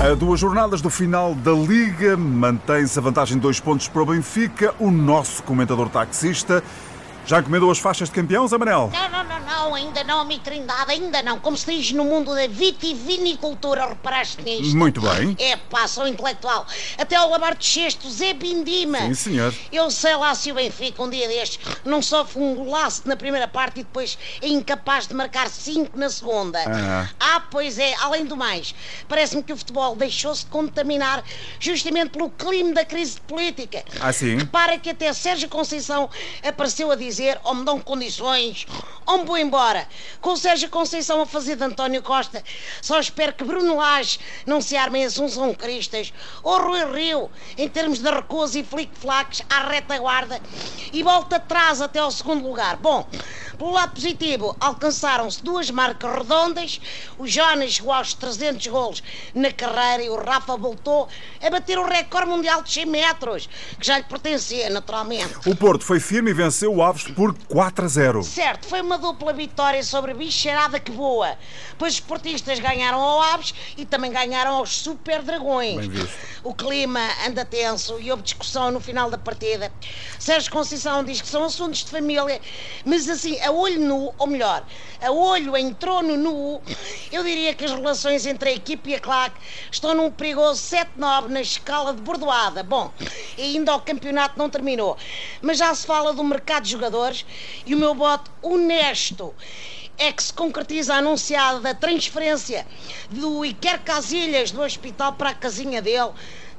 A duas jornadas do final da Liga, mantém-se a vantagem de dois pontos para o Benfica. O nosso comentador taxista já encomendou as faixas de campeão, Zé Manel? Não, não, ainda não, mi Trindade, ainda não. Como se diz no mundo da vitivinicultura, reparaste nisto? Muito bem. É pá, sou intelectual. Até ao lavar de cestos, é Bindima. Sim, senhor. Eu sei lá se o Benfica, um dia destes, não sofre um golaço na primeira parte e depois é incapaz de marcar cinco na segunda. Ah. Ah, pois é, além do mais, parece-me que o futebol deixou-se de contaminar justamente pelo clima da crise política. Ah, sim? Repara que até Sérgio Conceição apareceu a dizer ou me dão condições ou me vou embora. Com o Sérgio Conceição a fazer de António Costa, só espero que Bruno Lage não se armem Assunção Cristas ou Rui Rio em termos de recuos e flic-flacs à retaguarda e volta atrás até ao segundo lugar. Bom, pelo lado positivo, alcançaram-se duas marcas redondas. O Jonas chegou aos 300 golos na carreira e o Rafa voltou a bater o recorde mundial de 100 metros, que já lhe pertencia, naturalmente. O Porto foi firme e venceu o Aves por 4 a 0. Certo, foi uma dupla vitória sobre a bicharada que voa. Pois os portistas ganharam ao Aves e também ganharam aos Super Dragões. O clima anda tenso e houve discussão no final da partida. Sérgio Conceição diz que são assuntos de família, mas assim, a olho nu, ou melhor, a olho em trono nu, eu diria que as relações entre a equipe e a claque estão num perigoso 7-9 na escala de bordoada. Bom, ainda o campeonato não terminou, mas já se fala do mercado de jogadores e o meu voto honesto é que se concretiza a anunciada da transferência do Iker Casilhas do hospital para a casinha dele,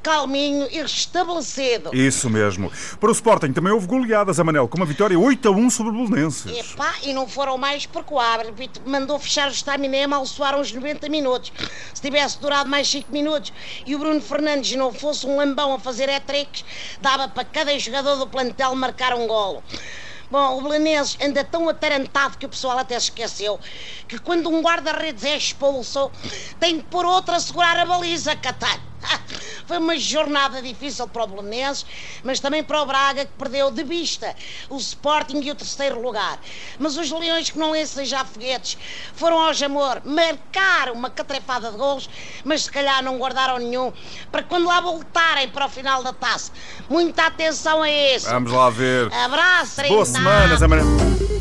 calminho e restabelecido. Isso mesmo. Para o Sporting também houve goleadas, Zé Manel, com uma vitória 8 a 1 sobre o Belenenses. Epá, e não foram mais porque o árbitro mandou fechar o estaminé mal soaram os 90 minutos. Se tivesse durado mais 5 minutos e o Bruno Fernandes não fosse um lambão a fazer hat-tricks, dava para cada jogador do plantel marcar um golo. Bom, o Belenenses anda tão atarantado que o pessoal até se esqueceu que quando um guarda-redes é expulso, tem de pôr outro a segurar a baliza, Catar. Foi uma jornada difícil para o Belenenses, mas também para o Braga, que perdeu de vista o Sporting e o terceiro lugar. Mas os leões que não já foguetes foram ao Jamor marcar uma catrefada de gols, mas se calhar não guardaram nenhum, para quando lá voltarem para o final da taça. Muita atenção a isso. Vamos lá ver. Abraço, Boa semana, Zé Manel.